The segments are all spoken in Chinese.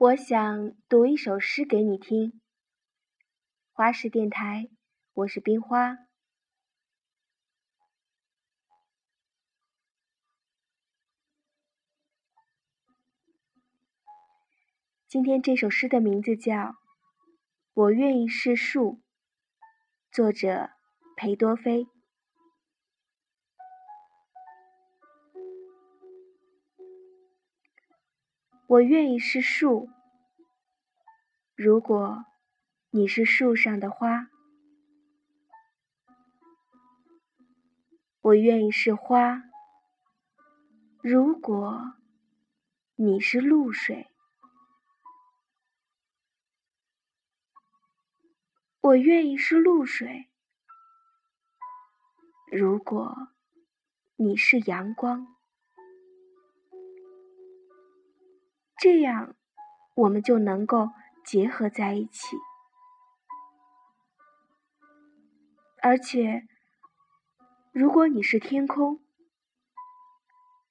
我想读一首诗给你听。花式电台，我是冰花。今天这首诗的名字叫《我愿意是树》，作者裴多菲。我愿意是树，如果你是树上的花；我愿意是花，如果你是露水；我愿意是露水，如果你是阳光。这样，我们就能够结合在一起。而且，如果你是天空，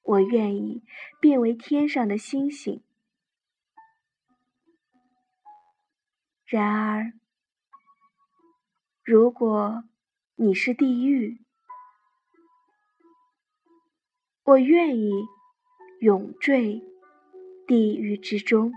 我愿意变为天上的星星。然而，如果你是地狱，我愿意永坠。地狱之中。